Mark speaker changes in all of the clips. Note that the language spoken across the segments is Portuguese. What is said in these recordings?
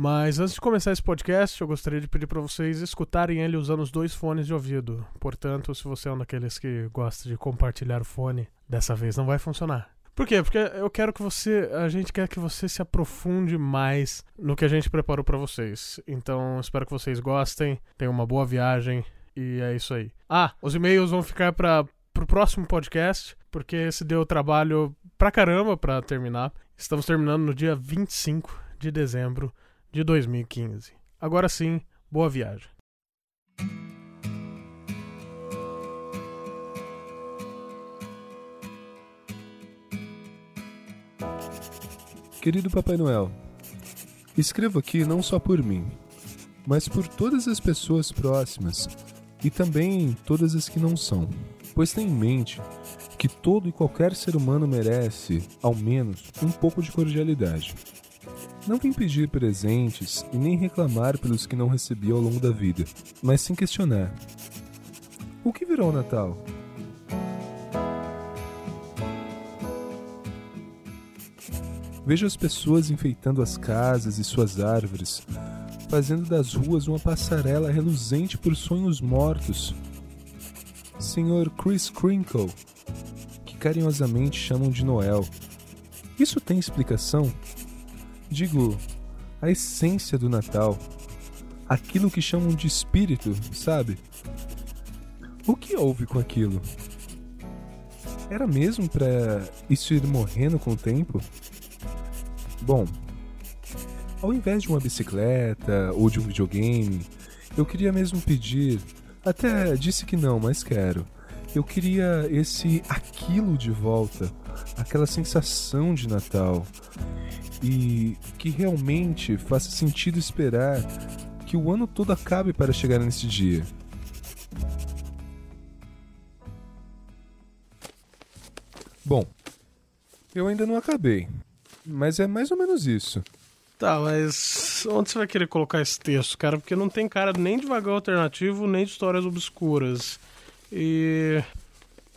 Speaker 1: Mas antes de começar esse podcast, eu gostaria de pedir para vocês escutarem ele usando os dois fones de ouvido. Portanto, se você é um daqueles que gosta de compartilhar o fone, dessa vez não vai funcionar. Por quê? Porque eu quero que você, a gente quer que você se aprofunde mais no que a gente preparou para vocês. Então, espero que vocês gostem, tenham uma boa viagem e é isso aí. Ah, os e-mails vão ficar para pro próximo podcast, porque esse deu trabalho pra caramba para terminar. Estamos terminando no dia 25 de dezembro de 2015. Agora sim, boa viagem.
Speaker 2: Querido Papai Noel, escrevo aqui não só por mim, mas por todas as pessoas próximas e também todas as que não são, pois tenha em mente que todo e qualquer ser humano merece, ao menos, um pouco de cordialidade. Não vim pedir presentes e nem reclamar pelos que não recebi ao longo da vida, mas sim questionar: o que virou o Natal? Vejo as pessoas enfeitando as casas e suas árvores, fazendo das ruas uma passarela reluzente por sonhos mortos. Senhor Chris Crinkle, que carinhosamente chamam de Noel. Isso tem explicação? Digo, a essência do Natal. Aquilo que chamam de espírito, sabe? O que houve com aquilo? Era mesmo para isso ir morrendo com o tempo? Bom, ao invés de uma bicicleta ou de um videogame, eu queria mesmo pedir. Até disse que não, mas quero. Eu queria esse aquilo de volta, aquela sensação de Natal. E que realmente faça sentido esperar que o ano todo acabe para chegar nesse dia. Bom, eu ainda não acabei, mas é mais ou menos isso.
Speaker 1: Tá, mas onde você vai querer colocar esse texto, cara? Porque não tem cara nem de vagão alternativo, nem de histórias obscuras. E.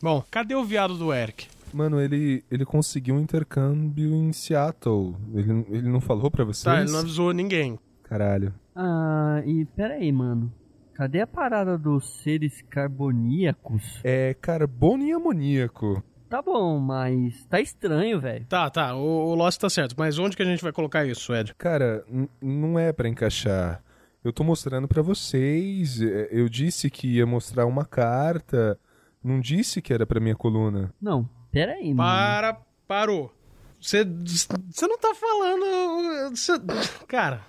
Speaker 1: Bom, cadê o viado do Eric?
Speaker 2: Mano, ele, ele conseguiu um intercâmbio em Seattle. Ele, ele não falou pra vocês?
Speaker 1: Tá, ele não avisou ninguém.
Speaker 2: Caralho.
Speaker 3: Ah, e peraí, mano. Cadê a parada dos seres carboníacos?
Speaker 2: É carbono e amoníaco.
Speaker 3: Tá bom, mas tá estranho, velho.
Speaker 1: Tá, tá, o, o Lost tá certo, mas onde que a gente vai colocar isso, Ed?
Speaker 2: Cara, não é pra encaixar. Eu tô mostrando pra vocês. é, Eu disse que ia mostrar uma carta. Não disse que era pra minha coluna.
Speaker 3: Não, peraí, mano.
Speaker 1: Para, parou. Você você não tá falando. Você, cara,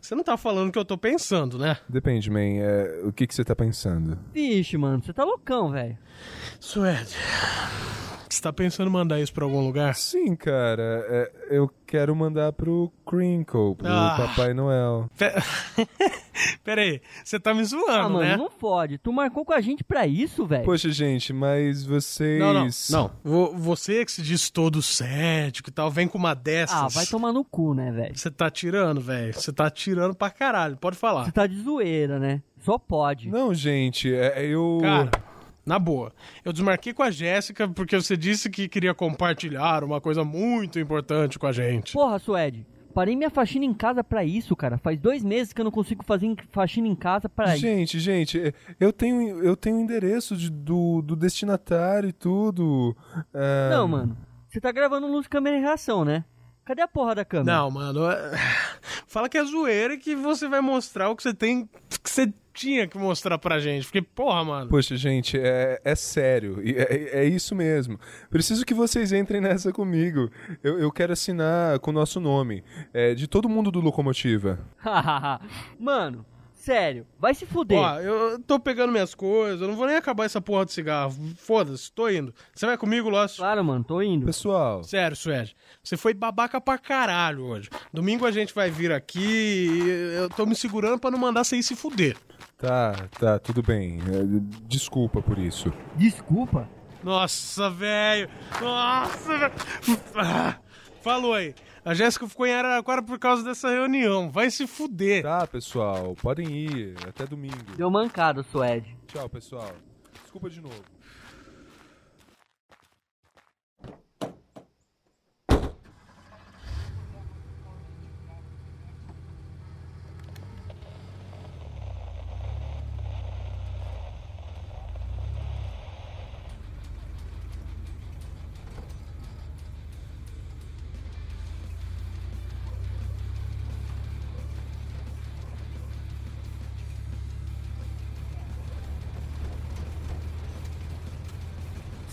Speaker 1: você não tá falando o que eu tô pensando, né?
Speaker 2: Depende, man. é, o que, que você tá pensando?
Speaker 3: Vixe, mano, você tá loucão, velho.
Speaker 1: Suede, você tá pensando em mandar isso pra algum lugar?
Speaker 2: Sim, cara. é, eu quero mandar pro Crinkle, pro
Speaker 1: Ah.
Speaker 2: Papai Noel.
Speaker 1: Pe- Pera aí, você tá me zoando,
Speaker 3: Ah, mano,
Speaker 1: né?
Speaker 3: não fode. Tu marcou com a gente pra isso, velho.
Speaker 2: Poxa, gente, mas vocês.
Speaker 1: Não, não, não. Vo- Você que se diz todo cético e tal, vem com uma dessas.
Speaker 3: Ah, vai tomar no cu, né, velho?
Speaker 1: Você tá tirando, velho. Você tá tirando pra caralho. Pode falar.
Speaker 3: Você tá de zoeira, né? Só pode.
Speaker 2: Não, gente, é, eu.
Speaker 1: Cara, na boa. Eu desmarquei com a Jéssica porque você disse que queria compartilhar uma coisa muito importante com a gente.
Speaker 3: Porra, Suede. Parei minha faxina em casa pra isso, cara. Faz dois meses que eu não consigo fazer faxina em casa pra isso.
Speaker 2: Gente, gente, é, eu tenho eu tenho o endereço de- do, do destinatário e tudo. é,
Speaker 3: Não, mano. Você tá gravando luz, câmera e reação, né? Cadê a porra da câmera?
Speaker 1: Não, mano. é- Fala que é zoeira e que você vai mostrar o que você tem. que você tinha que mostrar pra gente. Porque, porra, mano.
Speaker 2: Poxa, gente, é, é sério. É, é isso mesmo. Preciso que vocês entrem nessa comigo. Eu, eu quero assinar com o nosso nome. É, de todo mundo do Locomotiva.
Speaker 3: Mano, sério, vai se fuder.
Speaker 1: Ó, eu tô pegando minhas coisas, eu não vou nem acabar essa porra de cigarro. Foda-se, tô indo. Você vai comigo, Lost?
Speaker 3: Claro, mano, tô indo.
Speaker 2: Pessoal,
Speaker 1: Sério, Suede, você foi babaca pra caralho hoje. Domingo a gente vai vir aqui e eu tô me segurando pra não mandar você ir se fuder.
Speaker 2: Tá, tá, tudo bem. É, desculpa por isso.
Speaker 3: Desculpa.
Speaker 1: Nossa, velho. Nossa, velho. Ah, Falou aí. A Jéssica ficou em Araraquara por causa dessa reunião. Vai se fuder.
Speaker 2: Tá, pessoal, podem ir. Até domingo.
Speaker 3: Deu mancada, Suede.
Speaker 2: Tchau, pessoal. Desculpa de novo.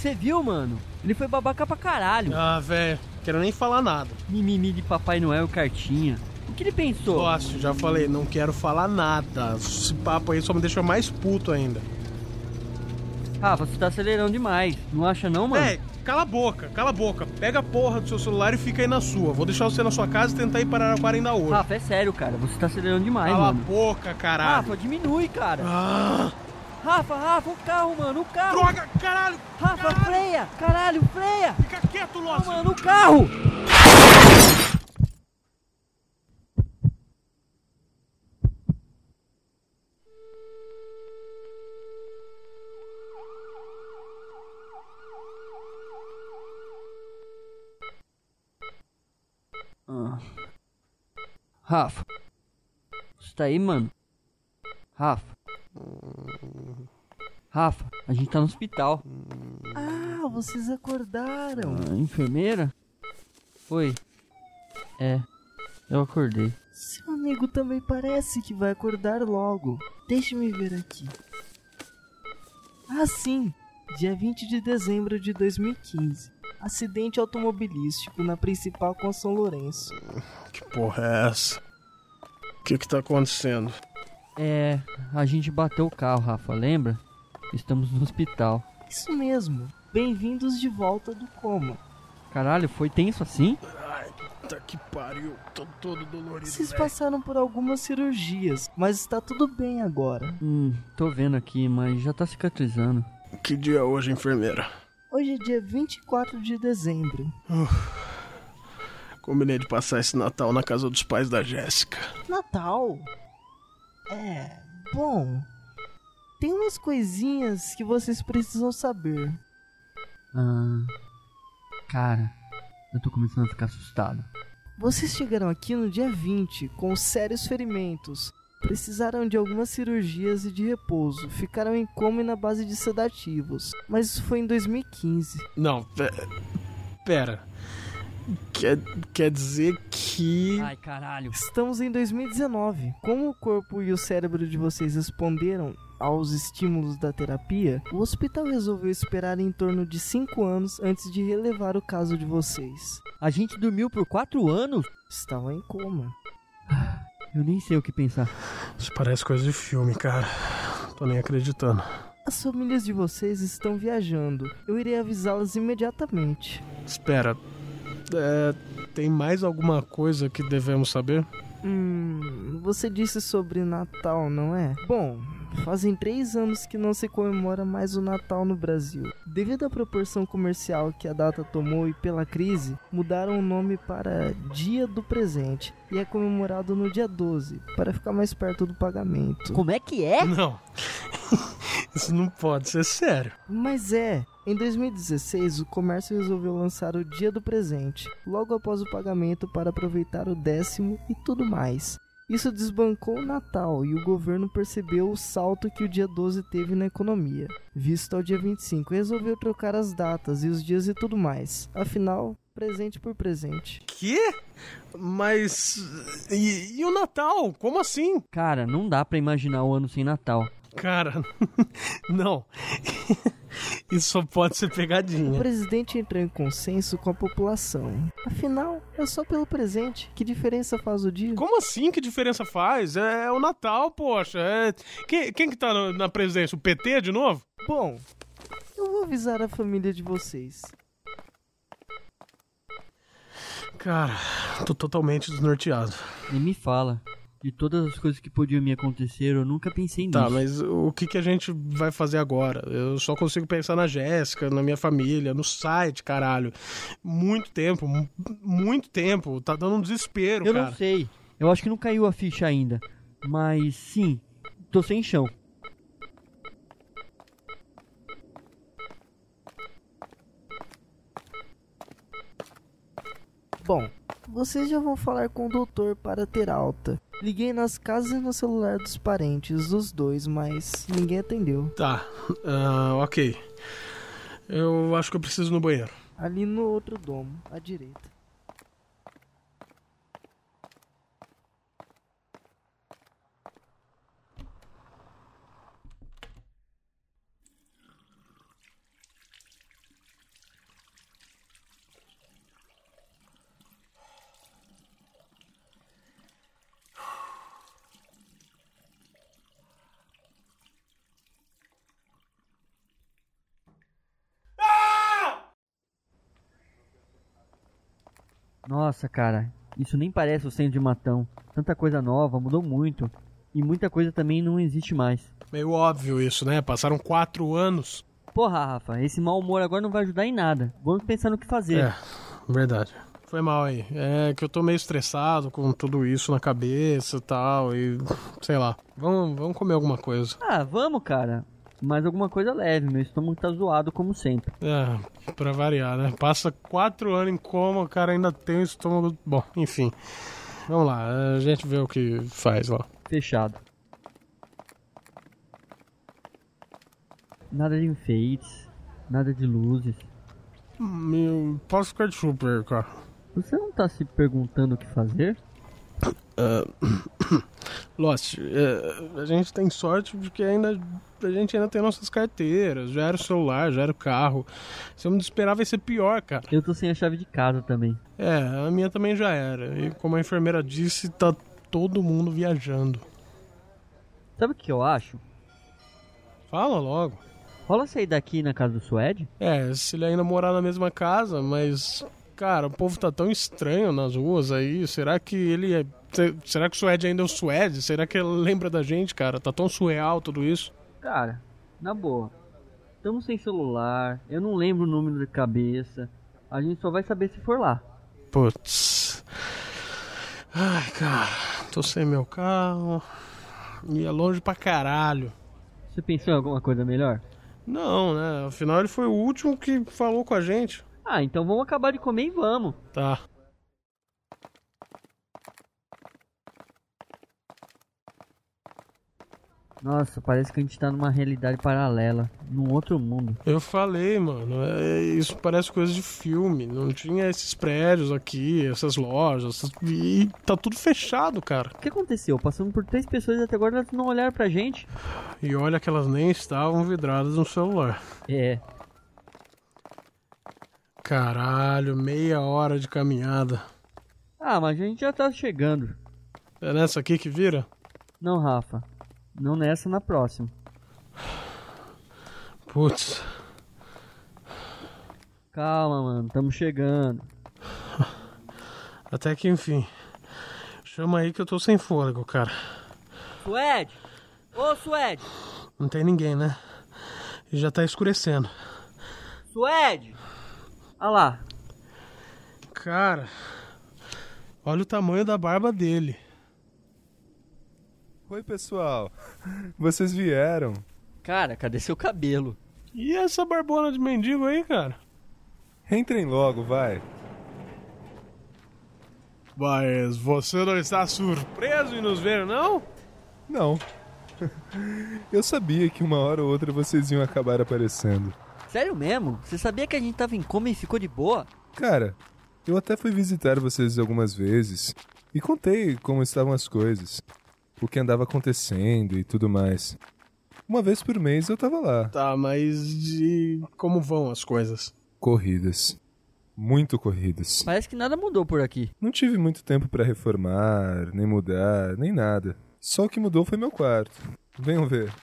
Speaker 3: Você viu, mano? Ele foi babaca pra caralho.
Speaker 1: Ah, velho, quero nem falar nada.
Speaker 3: Mimimi de Papai Noel cartinha. O que ele pensou?
Speaker 1: Nossa, já falei, não quero falar nada. Esse papo aí só me deixa mais puto ainda.
Speaker 3: Rafa, você tá acelerando demais. Não acha não, mano?
Speaker 1: É, cala a boca, cala a boca. Pega a porra do seu celular e fica aí na sua. Vou deixar você na sua casa e tentar ir para Araraquara ainda hoje.
Speaker 3: Rafa, é sério, cara. Você tá acelerando demais,
Speaker 1: cala
Speaker 3: mano.
Speaker 1: a boca, caralho.
Speaker 3: Rafa, diminui, cara.
Speaker 1: Ah,
Speaker 3: Rafa, Rafa, o carro, mano, o carro.
Speaker 1: droga, caralho.
Speaker 3: Rafa,
Speaker 1: caralho.
Speaker 3: freia. Caralho, freia.
Speaker 1: Fica quieto, Lost.
Speaker 3: mano, o carro. Ah. Rafa. Você tá aí, mano? Rafa. Rafa, a gente tá no hospital.
Speaker 4: Ah, vocês acordaram.
Speaker 3: Ah, enfermeira? Oi. É, eu acordei.
Speaker 4: Seu amigo também parece que vai acordar logo. Deixe-me ver aqui. Ah, sim. Dia 20 de dezembro de 2015. Acidente automobilístico na principal com São Lourenço.
Speaker 1: Que porra é essa? O que que tá acontecendo?
Speaker 3: É, a gente bateu o carro, Rafa, lembra? Estamos no hospital.
Speaker 4: Isso mesmo. Bem-vindos de volta do coma.
Speaker 3: Caralho, foi tenso assim?
Speaker 1: Ai, puta que pariu. Tô todo dolorido,
Speaker 4: Vocês passaram por algumas cirurgias, mas está tudo bem agora.
Speaker 3: Hum, tô vendo aqui, mas já tá cicatrizando.
Speaker 1: Que dia é hoje, enfermeira?
Speaker 4: Hoje é dia 24 de dezembro.
Speaker 1: Combinei de passar esse Natal na casa dos pais da Jéssica.
Speaker 4: Natal? É, bom. Tem umas coisinhas que vocês precisam saber.
Speaker 3: Ah. Cara, eu tô começando a ficar assustado.
Speaker 4: Vocês chegaram aqui no dia 20 com sérios ferimentos. Precisaram de algumas cirurgias e de repouso. Ficaram em coma e na base de sedativos. Mas isso foi em 2015.
Speaker 1: Não, pe- pera. Quer, quer dizer que.
Speaker 3: Ai, caralho.
Speaker 4: Estamos em 2019. Como o corpo e o cérebro de vocês responderam aos estímulos da terapia, o hospital resolveu esperar em torno de 5 anos antes de relevar o caso de vocês.
Speaker 3: A gente dormiu por quatro anos?
Speaker 4: Estavam em coma.
Speaker 3: Eu nem sei o que pensar.
Speaker 1: Isso parece coisa de filme, cara. Tô nem acreditando.
Speaker 4: As famílias de vocês estão viajando. Eu irei avisá-las imediatamente.
Speaker 1: Espera. É, tem mais alguma coisa que devemos saber?
Speaker 4: Hum, você disse sobre Natal, não é? Bom, fazem três anos que não se comemora mais o Natal no Brasil. Devido à proporção comercial que a data tomou e pela crise, mudaram o nome para Dia do Presente e é comemorado no dia 12, para ficar mais perto do pagamento.
Speaker 3: Como é que é?
Speaker 1: Não. Isso não pode ser sério.
Speaker 4: Mas é, em 2016 o comércio resolveu lançar o Dia do Presente, logo após o pagamento para aproveitar o décimo e tudo mais. Isso desbancou o Natal e o governo percebeu o salto que o dia 12 teve na economia. Visto ao dia 25, resolveu trocar as datas e os dias e tudo mais. Afinal, presente por presente.
Speaker 1: Quê? Mas. E, e o Natal? Como assim?
Speaker 3: Cara, não dá pra imaginar o ano sem Natal.
Speaker 1: Cara, não. Isso só pode ser
Speaker 4: O
Speaker 1: pegadinha.
Speaker 4: presidente entrou em consenso com a população. Afinal, é só pelo presente. Que diferença faz o dia?
Speaker 1: Como assim? Que diferença faz? É, o Natal, poxa. É... Quem, quem que tá no- na presidência? O PT de novo?
Speaker 4: Bom, eu vou avisar a família de vocês.
Speaker 1: Cara, tô totalmente desnorteado.
Speaker 3: Nem me fala. De todas as coisas que podiam me acontecer, eu nunca pensei
Speaker 1: Tá,
Speaker 3: nisso.
Speaker 1: mas o que, que a gente vai fazer agora? Eu só consigo pensar na Jéssica, na minha família, no site, caralho. Muito tempo, mu- muito tempo. Tá dando um desespero,
Speaker 3: Eu
Speaker 1: cara.
Speaker 3: não sei. Eu acho que não caiu a ficha ainda. Mas sim, tô sem chão.
Speaker 4: Bom, vocês já vão falar com o doutor para ter alta. Liguei nas casas e no celular dos parentes, dos dois, mas ninguém atendeu.
Speaker 1: Tá, ah, ok. Eu acho que eu preciso ir no banheiro.
Speaker 4: Ali no outro domo, à direita.
Speaker 3: Nossa, cara, isso nem parece o centro de Matão. Tanta coisa nova, mudou muito. E muita coisa também não existe mais.
Speaker 1: Meio óbvio isso, né? Passaram quatro anos.
Speaker 3: Porra, Rafa, esse mau humor agora não vai ajudar em nada. Vamos pensar no que fazer.
Speaker 1: É, verdade. Foi mal aí. É que eu tô meio estressado com tudo isso na cabeça e tal. E sei lá. Vamos, vamos comer alguma coisa.
Speaker 3: Ah, vamos, cara. Mas alguma coisa leve, meu estômago tá zoado como sempre.
Speaker 1: É, pra variar, né? Passa quatro anos em coma, o cara ainda tem o estômago. Bom, enfim. Vamos lá, a gente vê o que faz lá.
Speaker 3: Fechado. Nada de enfeites, nada de luzes.
Speaker 1: Meu, posso ficar de super, cara.
Speaker 3: Você não tá se perguntando o que fazer?
Speaker 1: Uh, Lost, uh, a gente tem sorte porque ainda a gente ainda tem nossas carteiras, já era o celular, já era o carro. Se eu me esperar vai ser pior, cara.
Speaker 3: Eu tô sem a chave de casa também.
Speaker 1: É, a minha também já era. E como a enfermeira disse, tá todo mundo viajando.
Speaker 3: Sabe o que eu acho?
Speaker 1: Fala logo.
Speaker 3: Rola sair daqui na casa do Suede?
Speaker 1: É, se ele ainda morar na mesma casa, mas. Cara, o povo tá tão estranho nas ruas aí. Será que ele é. Será que o Suede ainda é o Suede? Será que ele lembra da gente, cara? Tá tão surreal tudo isso.
Speaker 3: Cara, na boa. Estamos sem celular, eu não lembro o número de cabeça. A gente só vai saber se for lá.
Speaker 1: Putz. Ai, cara, tô sem meu carro. E é longe pra caralho.
Speaker 3: Você pensou em alguma coisa melhor?
Speaker 1: Não, né? Afinal ele foi o último que falou com a gente.
Speaker 3: Ah, então vamos acabar de comer e vamos.
Speaker 1: Tá.
Speaker 3: Nossa, parece que a gente tá numa realidade paralela, num outro mundo.
Speaker 1: Eu falei, mano, é, isso parece coisa de filme. Não tinha esses prédios aqui, essas lojas, e tá tudo fechado, cara.
Speaker 3: O que aconteceu? Passamos por três pessoas até agora elas não olharam pra gente.
Speaker 1: E olha que elas nem estavam vidradas no celular.
Speaker 3: É.
Speaker 1: Caralho, meia hora de caminhada.
Speaker 3: Ah, mas a gente já tá chegando.
Speaker 1: É nessa aqui que vira?
Speaker 3: Não, Rafa. Não nessa, na próxima.
Speaker 1: Putz.
Speaker 3: Calma, mano, estamos chegando.
Speaker 1: Até que enfim. Chama aí que eu tô sem fôlego, cara.
Speaker 3: Suede! Ô, Suede!
Speaker 1: Não tem ninguém, né? E já tá escurecendo.
Speaker 3: Suede! Olha lá.
Speaker 1: Cara, olha o tamanho da barba dele.
Speaker 2: Oi, pessoal. Vocês vieram.
Speaker 3: Cara, cadê seu cabelo?
Speaker 1: E essa barbona de mendigo aí, cara?
Speaker 2: Entrem logo, vai.
Speaker 1: Mas você não está surpreso em nos ver, não?
Speaker 2: Não. Eu sabia que uma hora ou outra vocês iam acabar aparecendo.
Speaker 3: Sério mesmo? Você sabia que a gente tava em coma e ficou de boa?
Speaker 2: Cara, eu até fui visitar vocês algumas vezes e contei como estavam as coisas, o que andava acontecendo e tudo mais. Uma vez por mês eu tava lá.
Speaker 1: Tá, mas de como vão as coisas?
Speaker 2: Corridas. Muito corridas.
Speaker 3: Parece que nada mudou por aqui.
Speaker 2: Não tive muito tempo pra reformar, nem mudar, nem nada. Só o que mudou foi meu quarto. Venham ver.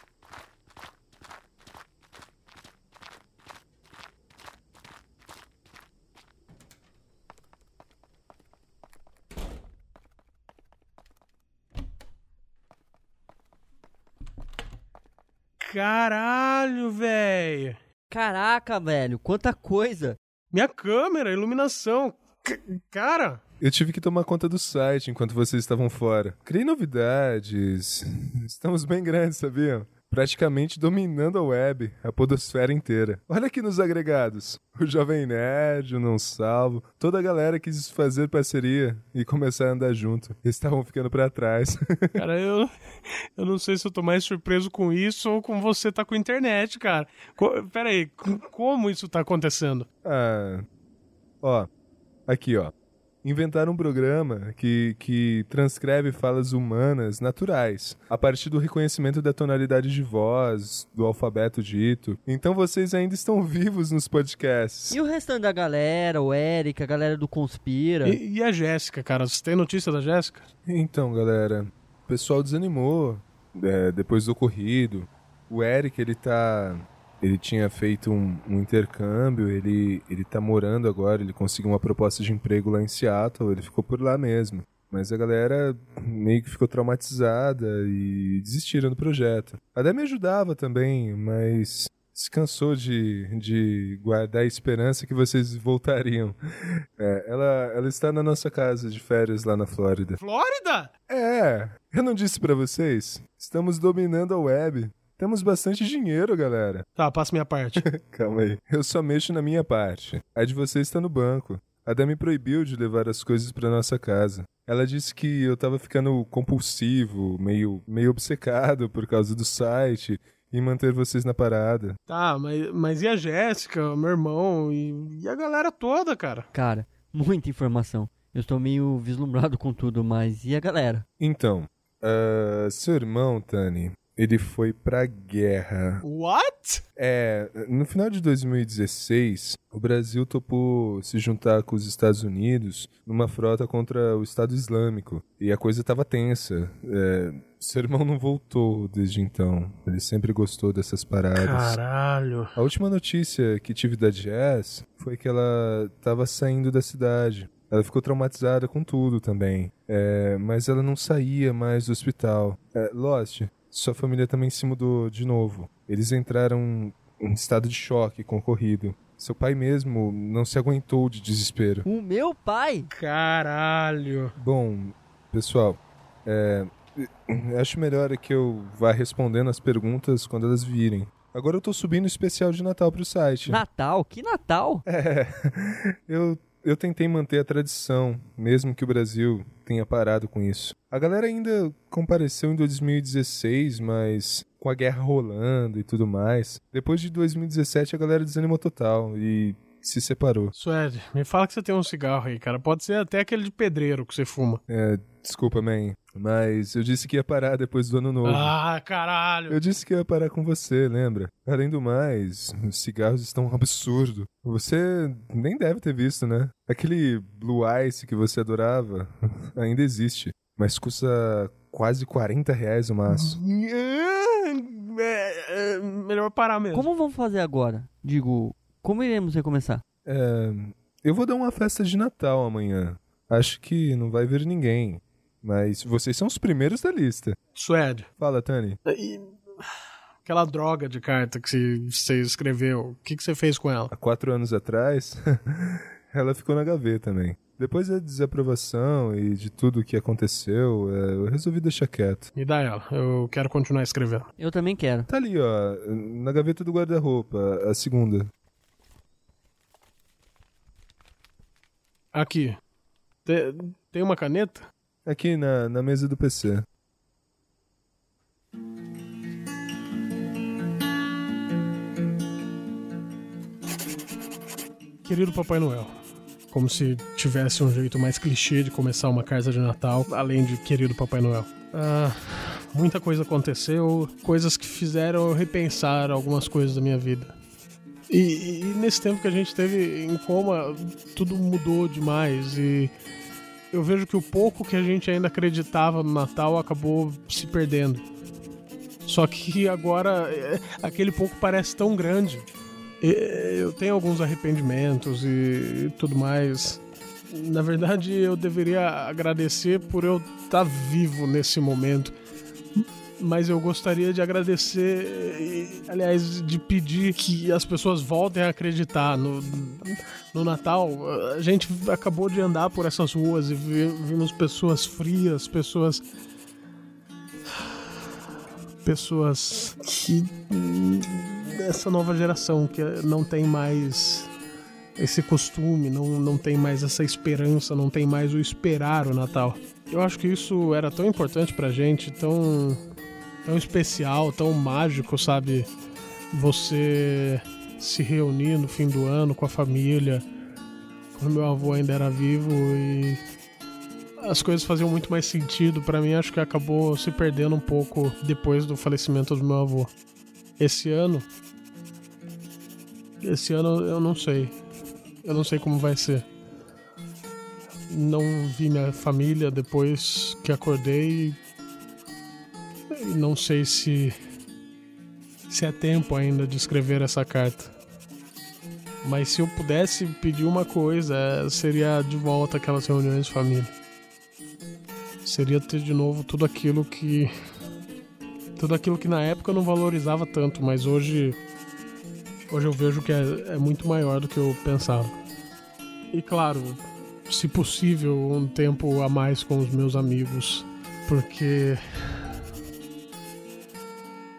Speaker 1: Caralho, velho.
Speaker 3: Caraca, velho, quanta coisa.
Speaker 1: Minha câmera, iluminação. C cara,
Speaker 2: Eu tive que tomar conta do site enquanto vocês estavam fora. Criei novidades. Estamos bem grandes, sabiam? Praticamente dominando a web, a podosfera inteira. Olha aqui nos agregados. O Jovem Nerd, o Não Salvo, toda a galera quis fazer parceria e começar a andar junto. Eles estavam ficando pra trás.
Speaker 1: cara, eu, eu não sei se eu tô mais surpreso com isso ou com você tá com internet, cara. Co Pera aí, como isso tá acontecendo?
Speaker 2: ah. Ó. Aqui, ó. Inventaram um programa que, que transcreve falas humanas naturais, a partir do reconhecimento da tonalidade de voz, do alfabeto dito. Então vocês ainda estão vivos nos podcasts.
Speaker 3: E o restante da galera, o Eric, a galera do Conspira?
Speaker 1: E, e a Jéssica, cara? Você tem notícia da Jéssica?
Speaker 2: Então, galera, o pessoal desanimou é, depois do ocorrido. O Eric, ele tá ele tinha feito um, um, intercâmbio, ele, ele tá morando agora, ele conseguiu uma proposta de emprego lá em Seattle, ele ficou por lá mesmo. Mas a galera meio que ficou traumatizada e desistiram do projeto. A Dé me ajudava também, mas se cansou de, de guardar a esperança que vocês voltariam. É, ela, ela está na nossa casa de férias lá na Flórida.
Speaker 1: Flórida?
Speaker 2: É, eu não disse para vocês. Estamos dominando a web. Temos bastante dinheiro, galera.
Speaker 1: Tá, passa minha parte.
Speaker 2: Calma aí. Eu só mexo na minha parte. A de vocês está no banco. A Dé me proibiu de levar as coisas para nossa casa. Ela disse que eu tava ficando compulsivo, meio, meio obcecado por causa do site e manter vocês na parada.
Speaker 1: Tá, mas, mas e a Jéssica, meu irmão e, e a galera toda, cara?
Speaker 3: Cara, muita informação. Eu estou meio vislumbrado com tudo, mas e a galera?
Speaker 2: Então, uh, seu irmão, Tani, ele foi pra guerra.
Speaker 1: What?
Speaker 2: É, no final de 2016, o Brasil topou se juntar com os Estados Unidos numa frota contra o Estado Islâmico. E a coisa tava tensa. É, seu irmão não voltou desde então. Ele sempre gostou dessas paradas.
Speaker 1: Caralho.
Speaker 2: A última notícia que tive da Jazz foi que ela tava saindo da cidade. Ela ficou traumatizada com tudo também. É, mas ela não saía mais do hospital. É, Lost, sua família também se mudou de novo. Eles entraram em estado de choque concorrido. Seu pai mesmo não se aguentou de desespero.
Speaker 3: O meu pai?
Speaker 1: Caralho.
Speaker 2: Bom, pessoal, é, acho melhor que eu vá respondendo as perguntas quando elas virem. Agora eu tô subindo o especial de Natal pro site.
Speaker 3: Natal? Que Natal?
Speaker 2: É. Eu eu tentei manter a tradição, mesmo que o Brasil tenha parado com isso. A galera ainda compareceu em 2016, mas com a guerra rolando e tudo mais. Depois de 2017 a galera desanimou total e se separou.
Speaker 1: Suede, me fala que você tem um cigarro aí, cara. Pode ser até aquele de pedreiro que você fuma.
Speaker 2: É, desculpa, man. Mas eu disse que ia parar depois do ano novo.
Speaker 1: Ah, caralho!
Speaker 2: Eu disse que ia parar com você, lembra? Além do mais, os cigarros estão um absurdo. Você nem deve ter visto, né? Aquele Blue Ice que você adorava ainda existe. Mas custa quase 40 reais o maço.
Speaker 1: É, é, melhor parar mesmo.
Speaker 3: Como vamos fazer agora? Digo, como iremos recomeçar?
Speaker 2: É, eu vou dar uma festa de Natal amanhã. Acho que não vai vir ninguém. Mas vocês são os primeiros da lista.
Speaker 1: Suede.
Speaker 2: Fala, Tani.
Speaker 1: E... Aquela droga de carta que você escreveu, o que, que você fez com ela?
Speaker 2: Há quatro anos atrás, ela ficou na gaveta também. Depois da desaprovação e de tudo o que aconteceu, é, eu resolvi deixar quieto.
Speaker 1: Me dá ela, eu quero continuar escrevendo.
Speaker 3: Eu também quero.
Speaker 2: Tá ali, ó, na gaveta do guarda-roupa, a segunda.
Speaker 1: Aqui. Tem, tem uma caneta?
Speaker 2: Aqui na, na mesa do PC.
Speaker 1: Querido Papai Noel, como se tivesse um jeito mais clichê de começar uma casa de Natal, além de Querido Papai Noel. Ah, muita coisa aconteceu, coisas que fizeram eu repensar algumas coisas da minha vida. E, e, nesse tempo que a gente teve em coma, tudo mudou demais e eu vejo que o pouco que a gente ainda acreditava no Natal acabou se perdendo. Só que agora é, aquele pouco parece tão grande. Eu tenho alguns arrependimentos e tudo mais. Na verdade, eu deveria agradecer por eu estar vivo nesse momento. Mas eu gostaria de agradecer, aliás, de pedir que as pessoas voltem a acreditar no, no Natal. A gente acabou de andar por essas ruas e vimos pessoas frias, pessoas. Pessoas que. dessa nova geração que não tem mais esse costume, não, não tem mais essa esperança, não tem mais o esperar o Natal. Eu acho que isso era tão importante pra gente, tão, tão especial, tão mágico, sabe? Você se reunir no fim do ano com a família, quando meu avô ainda era vivo e as coisas faziam muito mais sentido para mim, acho que acabou se perdendo um pouco depois do falecimento do meu avô. Esse ano esse ano eu não sei. Eu não sei como vai ser. Não vi minha família depois que acordei. E não sei se se é tempo ainda de escrever essa carta. Mas se eu pudesse pedir uma coisa, é, seria de volta aquelas reuniões de família. Seria ter de novo tudo aquilo que. Tudo aquilo que na época eu não valorizava tanto, mas hoje. Hoje eu vejo que é, é muito maior do que eu pensava. E claro, se possível, um tempo a mais com os meus amigos. Porque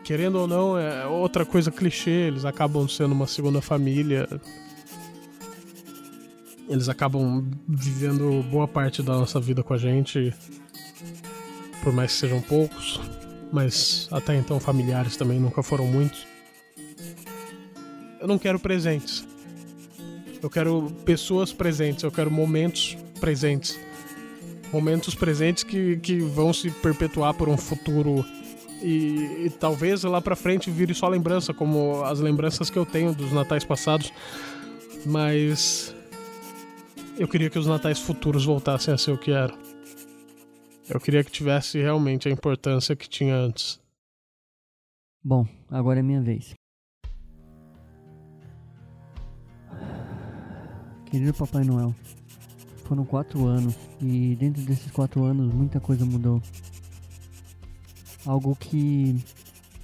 Speaker 1: querendo ou não, é outra coisa clichê, eles acabam sendo uma segunda família. Eles acabam vivendo boa parte da nossa vida com a gente, por mais que sejam poucos, mas até então familiares também nunca foram muitos. Eu não quero presentes. Eu quero pessoas presentes, eu quero momentos presentes. Momentos presentes que, que vão se perpetuar por um futuro e, e, talvez lá pra frente vire só lembrança, como as lembranças que eu tenho dos natais passados. Mas. Eu queria que os natais futuros voltassem a ser o que eram. Eu queria que tivesse realmente a importância que tinha antes.
Speaker 3: Bom, agora é minha vez. Querido Papai Noel, foram quatro anos e dentro desses quatro anos muita coisa mudou. Algo que,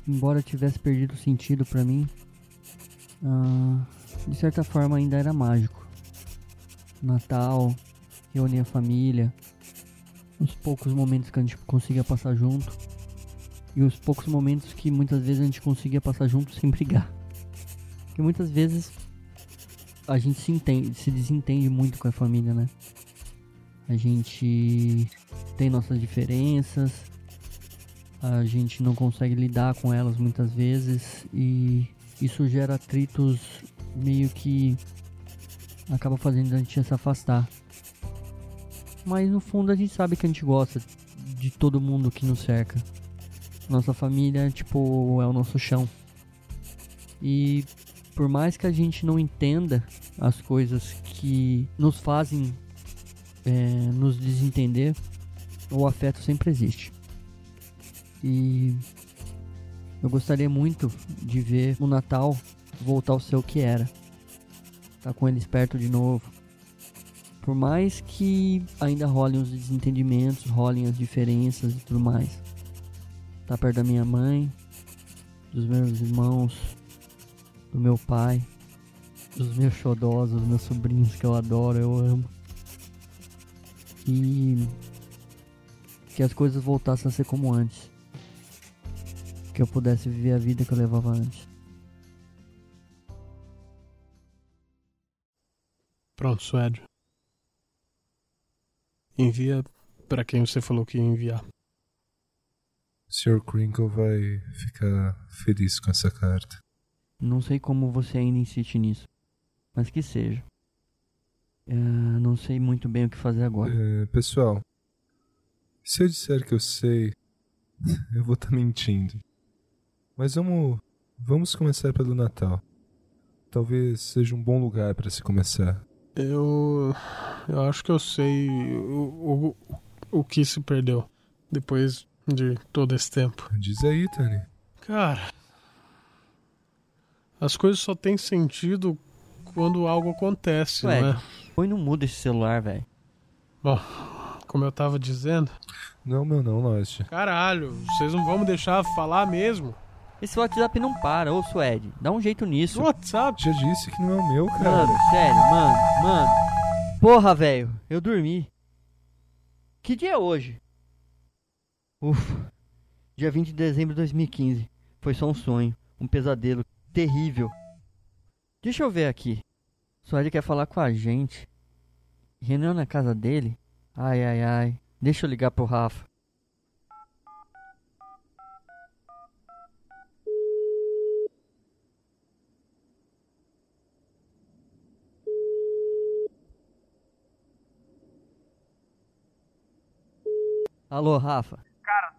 Speaker 3: embora tivesse perdido sentido para mim, uh, de certa forma ainda era mágico. Natal, reunir a família, os poucos momentos que a gente conseguia passar junto e os poucos momentos que muitas vezes a gente conseguia passar junto sem brigar. Porque muitas vezes a gente se entende, se desentende muito com a família, né? A gente tem nossas diferenças, a gente não consegue lidar com elas muitas vezes e isso gera atritos meio que acaba fazendo a gente se afastar. Mas no fundo a gente sabe que a gente gosta de todo mundo que nos cerca. Nossa família, tipo, é o nosso chão. E por mais que a gente não entenda as coisas que nos fazem é, nos desentender, o afeto sempre existe. E eu gostaria muito de ver o Natal voltar ao seu que era. Tá com eles perto de novo. Por mais que ainda rolem os desentendimentos, rolem as diferenças e tudo mais. Tá perto da minha mãe, dos meus irmãos, do meu pai, dos meus xodós, dos meus sobrinhos que eu adoro, eu amo. E que as coisas voltassem a ser como antes que eu pudesse viver a vida que eu levava antes.
Speaker 1: Pronto, Suédio. Envia para quem você falou que ia enviar.
Speaker 2: O Sr. Crinkle vai ficar feliz com essa carta.
Speaker 3: Não sei como você ainda insiste nisso, mas que seja. Uh, não sei muito bem o que fazer agora.
Speaker 2: É, pessoal, se eu disser que eu sei, eu vou estar tá mentindo. Mas vamos, vamos começar pelo Natal. Talvez seja um bom lugar para se começar.
Speaker 1: Eu, eu acho que eu sei o, o, o que se perdeu depois de todo esse tempo.
Speaker 2: Diz aí, Tani.
Speaker 1: Cara, as coisas só têm sentido quando algo acontece, Ué, não é?
Speaker 3: Põe no mudo esse celular, velho.
Speaker 1: Bom, como eu tava dizendo.
Speaker 2: Não, meu não, Lost.
Speaker 1: Caralho, vocês não vão me deixar falar mesmo?
Speaker 3: Esse WhatsApp não para, ô Suede. Dá um jeito nisso.
Speaker 1: WhatsApp?
Speaker 2: Já disse que não é o meu, cara.
Speaker 3: Mano, sério, mano, mano. Porra, velho, eu dormi. Que dia é hoje? Ufa. Dia 20 de dezembro de 2015. Foi só um sonho, um pesadelo terrível. Deixa eu ver aqui. Suede quer falar com a gente. Reunião na casa dele? Ai, ai, ai. Deixa eu ligar pro Rafa. Alô, Rafa.
Speaker 5: Cara,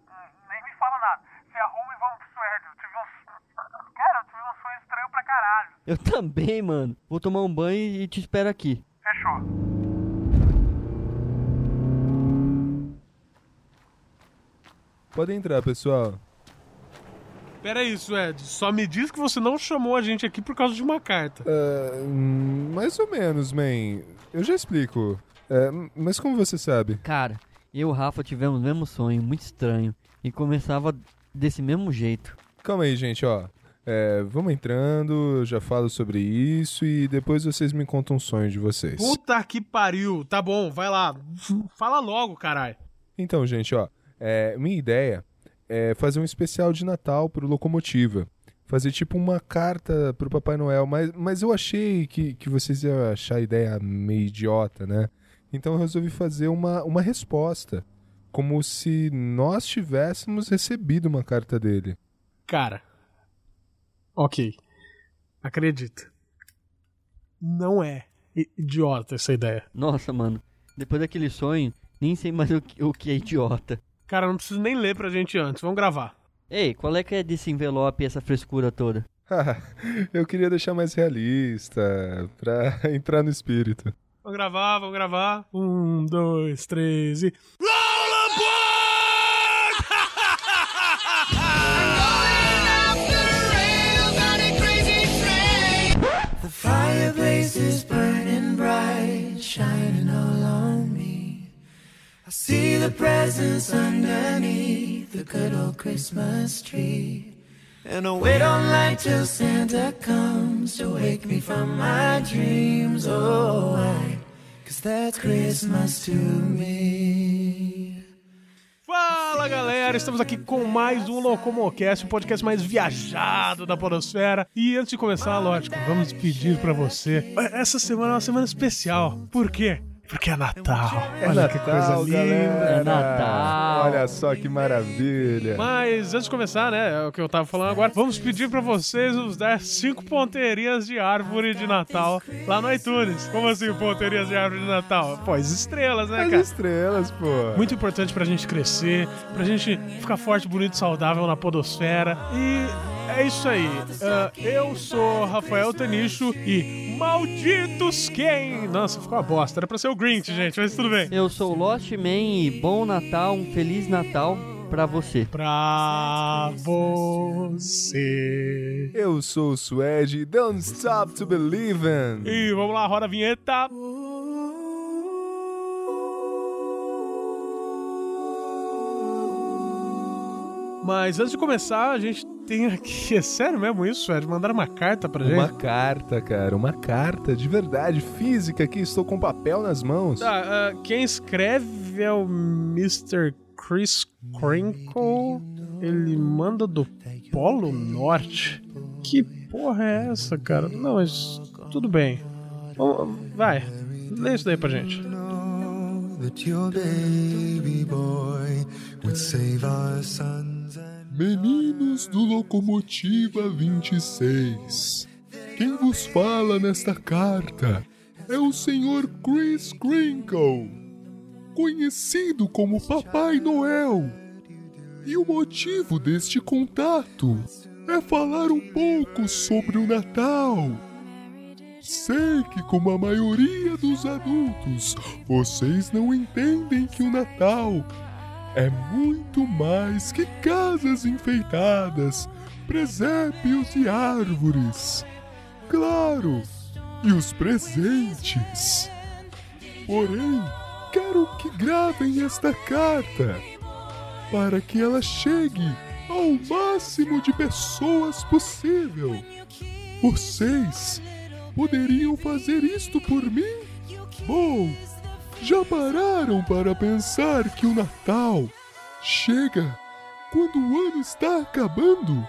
Speaker 5: nem me fala nada. Se arruma e vamos pro Suédio. Eu tive um... Cara, eu tive um sonho estranho pra caralho.
Speaker 3: Eu também, mano. Vou tomar um banho e te espero aqui.
Speaker 5: Fechou.
Speaker 2: Pode entrar, pessoal.
Speaker 1: Pera aí, Suede. Só me diz que você não chamou a gente aqui por causa de uma carta.
Speaker 6: Hum, mais ou menos, man. Eu já explico. É, mas como você sabe?
Speaker 3: Cara, e o Rafa tivemos o mesmo sonho, muito estranho. E começava desse mesmo jeito.
Speaker 6: Calma aí, gente, ó. É, vamos entrando, eu já falo sobre isso e depois vocês me contam um sonho de vocês.
Speaker 1: Puta que pariu. Tá bom, vai lá. Fala logo, caralho.
Speaker 6: Então, gente, ó, é, minha ideia é fazer um especial de Natal pro Locomotiva. Fazer tipo uma carta pro Papai Noel, mas, mas eu achei que, que vocês iam achar a ideia meio idiota, né? Então eu resolvi fazer uma, uma resposta. Como se nós tivéssemos recebido uma carta dele.
Speaker 1: Cara. Ok. Acredita. Não é idiota essa ideia.
Speaker 3: Nossa, mano. Depois daquele sonho, nem sei mais o que, o que é idiota.
Speaker 1: Cara, não preciso nem ler pra gente antes. Vamos gravar.
Speaker 3: Ei, qual é que é desse envelope e essa frescura toda?
Speaker 6: eu queria deixar mais realista, pra entrar no espírito.
Speaker 1: Vamos gravar, vamos gravar. Um, dois, três e.
Speaker 7: The fireplace is burning bright, shining all on me. I see the presents underneath the good old Christmas tree. And wait till Santa comes to wake me from my dreams. Oh.
Speaker 1: Fala galera, estamos aqui com mais um Locomocast, o podcast mais viajado da Podosfera. E antes de começar, lógico, vamos pedir pra você. Essa semana é uma semana especial. Por quê? Porque é Natal. Olha que coisa linda.
Speaker 3: É Natal.
Speaker 6: Olha só que maravilha.
Speaker 1: Mas antes de começar, né, é o que eu tava falando agora, vamos pedir pra vocês nos dar cinco ponteirinhas de árvore de Natal lá no iTunes. Como assim, ponteirinhas de árvore de Natal? Pô, as estrelas, né,
Speaker 6: As
Speaker 1: cara?
Speaker 6: estrelas, pô.
Speaker 1: Muito importante pra gente crescer, pra gente ficar forte, bonito, saudável na podosfera. E é isso aí. Ah, eu sou Rafael Tanicho e malditos quem? Nossa, ficou uma bosta. Era pra ser o Grinch, gente, mas tudo bem.
Speaker 3: Eu sou o Lost Man e bom Natal, um Feliz Natal pra você.
Speaker 1: Pra você.
Speaker 6: Eu sou o Suede, don't stop to believin'.
Speaker 1: E vamos lá, roda a vinheta. Mas antes de começar, a gente tem aqui. É sério mesmo isso, Ed? Mandaram uma carta pra gente?
Speaker 6: Uma carta, cara, uma carta de verdade, física, aqui estou com papel nas mãos.
Speaker 1: Tá, ah, quem escreve é o Mr. Chris Crinkle. Ele manda do Polo Norte. Que porra é essa, cara? Não, mas tudo bem. Vamos- Vai, lê isso daí pra gente.
Speaker 7: That your baby boy would save our and
Speaker 6: Meninos do Locomotiva 26, quem vos fala nesta carta é o Sr. Chris Crinkle, conhecido como Papai Noel. E o motivo deste contato é falar um pouco sobre o Natal. Sei que, como a maioria dos adultos, vocês não entendem que o Natal é muito mais que casas enfeitadas, presépios e árvores. Claro, e os presentes. Porém, quero que gravem esta carta para que ela chegue ao máximo de pessoas possível. Vocês poderiam fazer isto por mim? Bom, já pararam para pensar que o Natal chega quando o ano está acabando?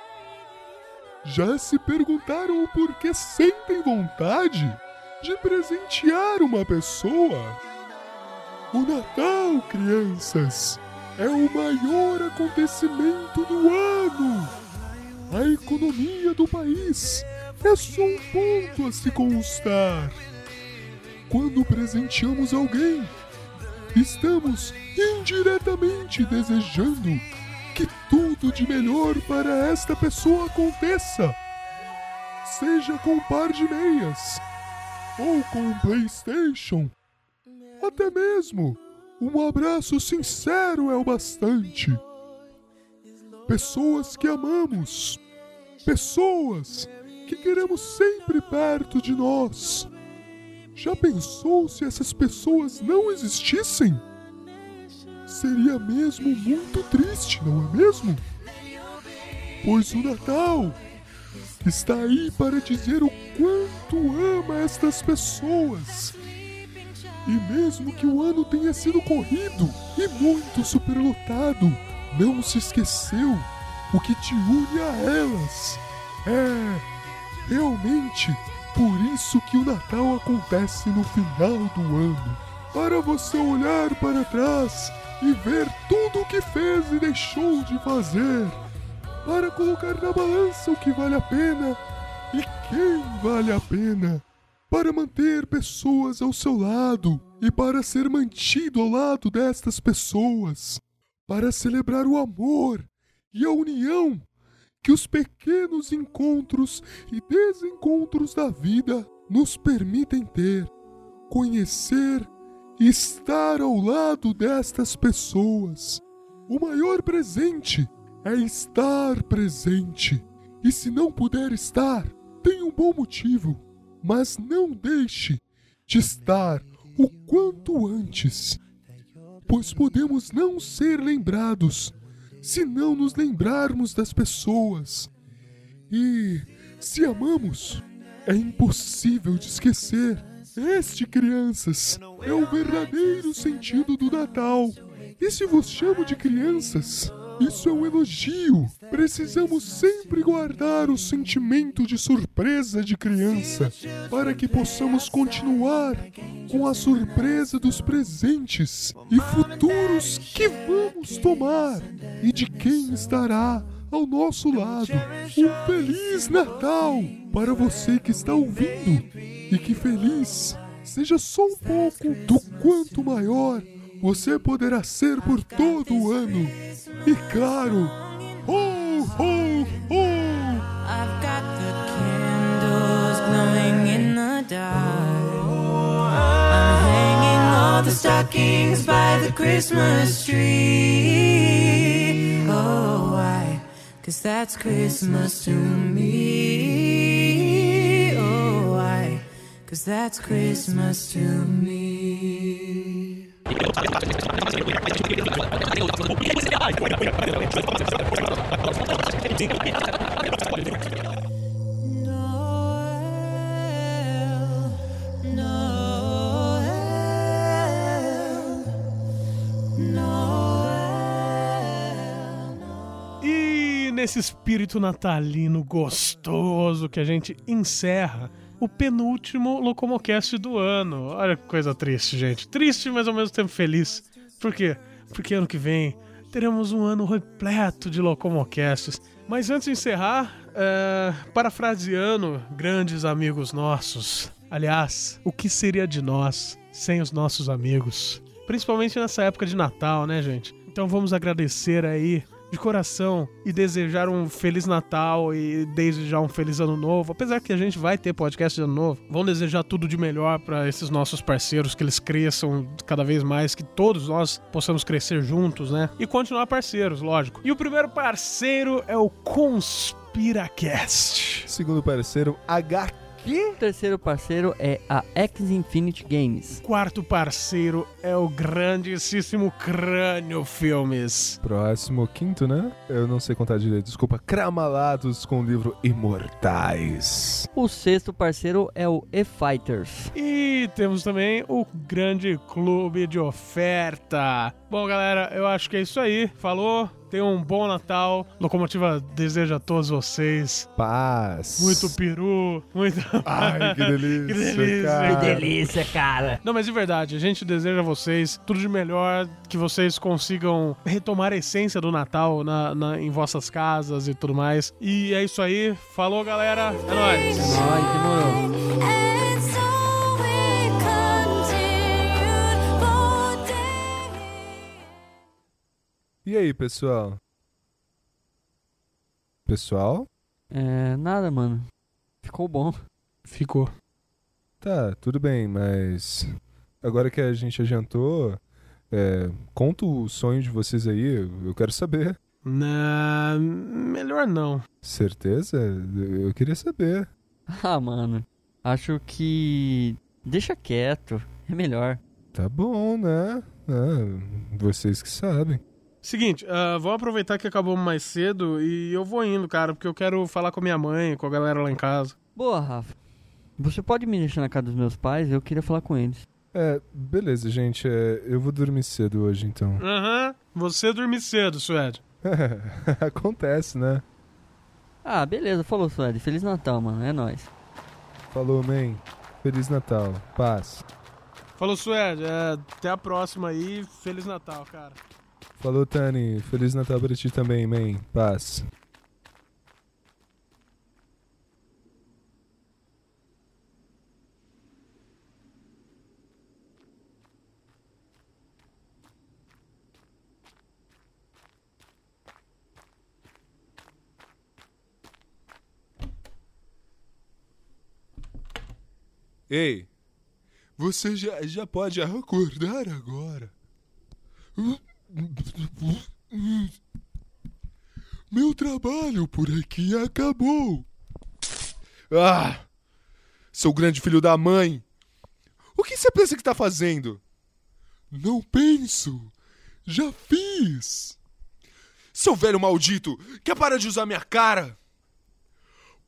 Speaker 6: Já se perguntaram o porquê sentem vontade de presentear uma pessoa? O Natal, crianças, é o maior acontecimento do ano. A economia do país é só um ponto a se constar. Quando presenteamos alguém, estamos indiretamente desejando que tudo de melhor para esta pessoa aconteça. Seja com um par de meias, ou com um PlayStation, até mesmo um abraço sincero é o bastante. Pessoas que amamos pessoas que queremos sempre perto de nós. Já pensou se essas pessoas não existissem? Seria mesmo muito triste, não é mesmo? Pois o Natal está aí para dizer o quanto ama estas pessoas. E mesmo que o ano tenha sido corrido e muito superlotado, não se esqueceu o que te une a elas. É, realmente, por isso que o Natal acontece no final do ano. Para você olhar para trás e ver tudo o que fez e deixou de fazer. Para colocar na balança o que vale a pena e quem vale a pena. Para manter pessoas ao seu lado e para ser mantido ao lado destas pessoas. Para celebrar o amor e a união que os pequenos encontros e desencontros da vida nos permitem ter, conhecer e estar ao lado destas pessoas. O maior presente é estar presente. E se não puder estar, tem um bom motivo, mas não deixe de estar o quanto antes, pois podemos não ser lembrados se não nos lembrarmos das pessoas. E se amamos, é impossível de esquecer. Este, crianças, é o verdadeiro sentido do Natal. E se vos chamo de crianças, isso é um elogio. Precisamos sempre guardar o sentimento de surpresa de criança para que possamos continuar com a surpresa dos presentes e futuros que vamos tomar e de quem estará ao nosso lado. Um Feliz Natal para você que está ouvindo e que feliz seja só um pouco do quanto maior você poderá ser por todo o ano. E claro, ho, ho, ho!
Speaker 7: I've got the candles glowing in the dark. I'm hanging all the stockings by the Christmas tree. Oh, why? Cause that's Christmas to me. Oh, why? Cause that's Christmas to me.
Speaker 1: E nesse espírito natalino gostoso que a gente encerra o penúltimo Locomocast do ano. Olha que coisa triste, gente. Triste, mas ao mesmo tempo feliz. Por quê? Porque ano que vem teremos um ano repleto de Locomocasts. Mas antes de encerrar, é, parafraseando grandes amigos nossos. Aliás, o que seria de nós sem os nossos amigos? Principalmente nessa época de Natal, né, gente? Então vamos agradecer aí de coração e desejar um feliz Natal e desejar um feliz ano novo. Apesar que a gente vai ter podcast de ano novo, vamos desejar tudo de melhor para esses nossos parceiros, que eles cresçam cada vez mais, que todos nós possamos crescer juntos, né? E continuar parceiros, lógico. E o primeiro parceiro é o Conspiracast.
Speaker 6: Segundo parceiro, HQ.
Speaker 3: O terceiro parceiro é a X Infinity Games.
Speaker 1: Quarto parceiro é o grandíssimo Crânio Filmes.
Speaker 6: Próximo, quinto, né? Eu não sei contar direito, desculpa. Cramalados com o livro Imortais.
Speaker 3: O sexto parceiro é o E-Fighters.
Speaker 1: E temos também o grande clube de oferta. Bom, galera, eu acho que é isso aí. Falou. Tenham um bom Natal. Locomotiva deseja a todos vocês
Speaker 6: Paz.
Speaker 1: muito peru, muito.
Speaker 6: Ai, que delícia,
Speaker 1: Que delícia,
Speaker 6: cara.
Speaker 1: que
Speaker 3: delícia, cara.
Speaker 1: Não, mas de verdade, a gente deseja a vocês tudo de melhor, que vocês consigam retomar a essência do Natal na, na- em vossas casas e tudo mais. E é isso aí. Falou, galera. É nóis.
Speaker 3: Ai, demorou.
Speaker 6: E aí, pessoal? Pessoal?
Speaker 3: É, nada, mano. Ficou bom.
Speaker 1: Ficou.
Speaker 6: Tá, tudo bem, mas agora que a gente adiantou, é, conta o sonho de vocês aí, eu quero saber.
Speaker 1: Não, melhor não.
Speaker 2: Certeza? Eu queria saber.
Speaker 3: Ah, mano. Acho que. Deixa quieto. É melhor.
Speaker 2: Tá bom, né? Ah, vocês que sabem.
Speaker 1: Seguinte, ah, vamos aproveitar que acabou mais cedo e eu vou indo, cara, porque eu quero falar com a minha mãe, com a galera lá em casa.
Speaker 3: Boa, Rafa. Você pode me deixar na casa dos meus pais? Eu queria falar com eles.
Speaker 2: É, beleza, gente. é, eu vou dormir cedo hoje, então.
Speaker 1: Aham, você dormir cedo, Suede.
Speaker 2: Acontece, né?
Speaker 3: Ah, beleza. Falou, Suede. Feliz Natal, mano. É nóis.
Speaker 2: Falou, man. Feliz Natal. Paz.
Speaker 1: Falou, Suede, é, até a próxima aí, Feliz Natal, cara.
Speaker 2: Falou, Tani. Feliz Natal pra ti também, man. Paz. Ei, você já, já pode acordar agora. Meu trabalho por aqui acabou. Ah! Seu grande filho da mãe! O que você pensa que tá fazendo? Não penso. Já fiz. Seu velho maldito, quer parar de usar minha cara?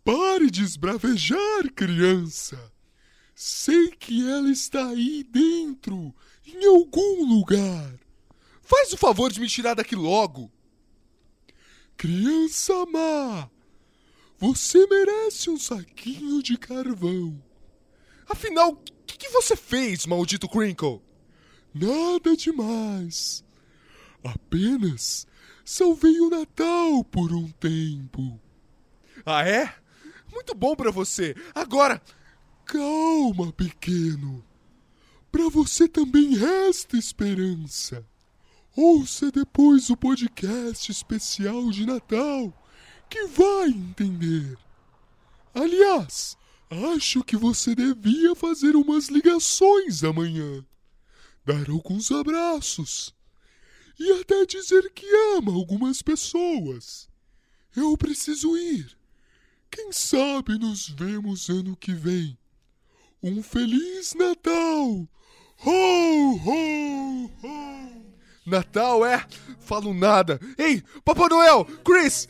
Speaker 2: Pare de esbravejar, criança. Sei que ela está aí dentro, em algum lugar. Faz o favor de me tirar daqui logo. Criança má, você merece um saquinho de carvão. Afinal, o que, que você fez, maldito Crinkle? Nada demais. Apenas salvei o Natal por um tempo. Ah, é? Muito bom pra você. Agora, calma, pequeno. Pra você também resta esperança. Ouça depois o podcast especial de Natal, que vai entender. Aliás, acho que você devia fazer umas ligações amanhã, dar alguns abraços e até dizer que ama algumas pessoas. Eu preciso ir. Quem sabe nos vemos ano que vem. Um Feliz Natal! Ho, ho, ho! Natal é? Falo nada. Ei, Papai Noel! Chris!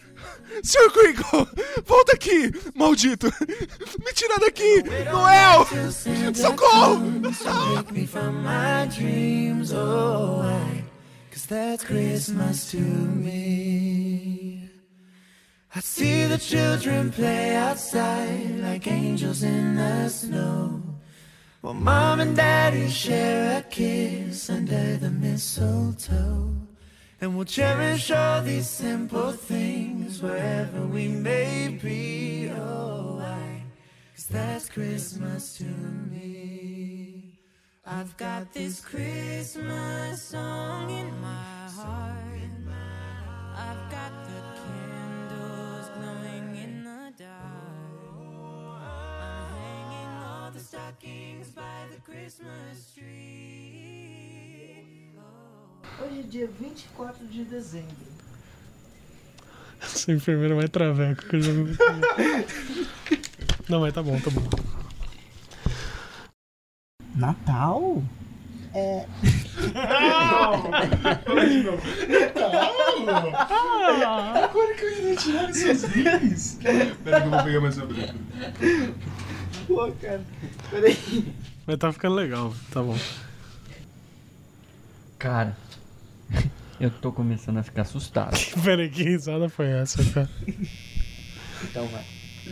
Speaker 2: Sr. Crinkle! Volta aqui, maldito! Me tira daqui! Noel! Socorro!
Speaker 7: Oh? Cause that's Christmas to me. I see the children play outside like angels in the snow. While mom and daddy share a kiss under the mistletoe. And we'll cherish all these simple things wherever we may be. Oh, why? Cause that's Christmas to me. I've got this Christmas song in my heart. I've got the candles glowing in the dark. I'm hanging all the stockings by the Christmas tree.
Speaker 4: Hoje é dia 24 de dezembro.
Speaker 1: Essa enfermeira vai traveco. que eu já não- Não, mas tá bom, tá bom.
Speaker 4: Natal? É.
Speaker 2: Agora que eu ia tirar esses rins. Pera que eu vou pegar mais uma briga.
Speaker 4: Pô, cara. Peraí.
Speaker 1: Mas tá ficando legal, tá bom.
Speaker 3: Cara, eu tô começando a ficar assustado.
Speaker 1: Peraí, que risada foi essa, cara?
Speaker 3: Então vai.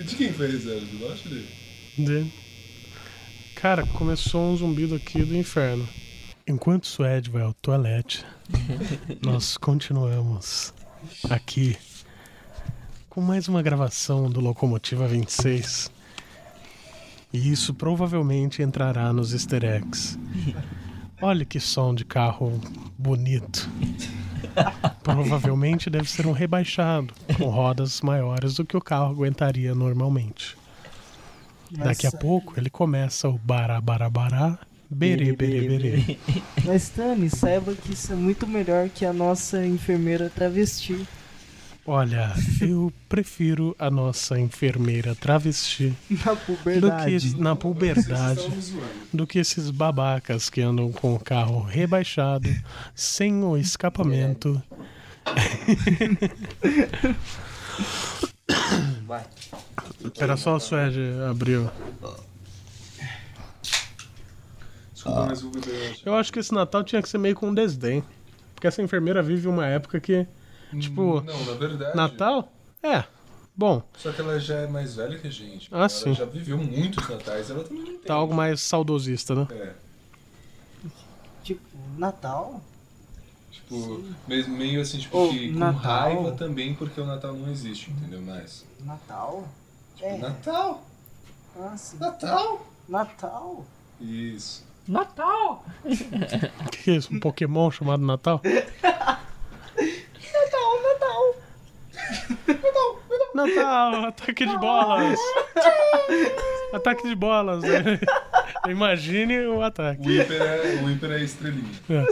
Speaker 2: De quem foi a risada? Do Lost dele?
Speaker 1: De- Cara, começou um zumbido aqui do inferno. Enquanto Suede vai ao toalete, nós continuamos aqui com mais uma gravação do Locomotiva 26. E isso provavelmente entrará nos easter eggs. Olha que som de carro bonito. Provavelmente deve ser um rebaixado, com rodas maiores do que o carro aguentaria normalmente. Daqui a pouco ele começa o barabarabará, berê, berê, berê.
Speaker 4: Mas, Tani, saiba que isso é muito melhor que a nossa enfermeira travesti.
Speaker 1: Olha, eu prefiro a nossa enfermeira travesti
Speaker 4: Na
Speaker 1: do
Speaker 4: puberdade.
Speaker 1: que na puberdade do que esses babacas que andam com o carro rebaixado, sem o escapamento.
Speaker 8: Vai.
Speaker 1: Era só o Suede abriu.
Speaker 2: Desculpa, mas beber.
Speaker 1: Eu acho que esse Natal tinha que ser meio com desdém. Porque essa enfermeira vive uma época que, tipo,
Speaker 2: Hum, Não, na verdade.
Speaker 1: Natal? É. Bom,
Speaker 2: Só que ela já é mais velha que a gente.
Speaker 1: Ah,
Speaker 2: ela
Speaker 1: sim.
Speaker 2: já viveu muitos natais, ela também não tem.
Speaker 1: tá algo mais saudosista, né?
Speaker 2: É.
Speaker 4: Tipo, Natal?
Speaker 2: Tipo, me- meio assim, tipo,
Speaker 4: Ô,
Speaker 2: que com
Speaker 4: Natal.
Speaker 2: raiva também, porque o Natal não existe, entendeu? Mais.
Speaker 4: Natal?
Speaker 2: Tipo,
Speaker 4: É.
Speaker 2: Natal!
Speaker 4: Ah, sim.
Speaker 2: Natal!
Speaker 4: Natal?
Speaker 2: Isso.
Speaker 3: Natal!
Speaker 1: O que é isso? Um Pokémon chamado
Speaker 4: Natal.
Speaker 1: Natal, ataque de bolas! Ataque de bolas! né? Imagine o ataque.
Speaker 2: O hiper é, o hiper é estrelinha.
Speaker 1: É.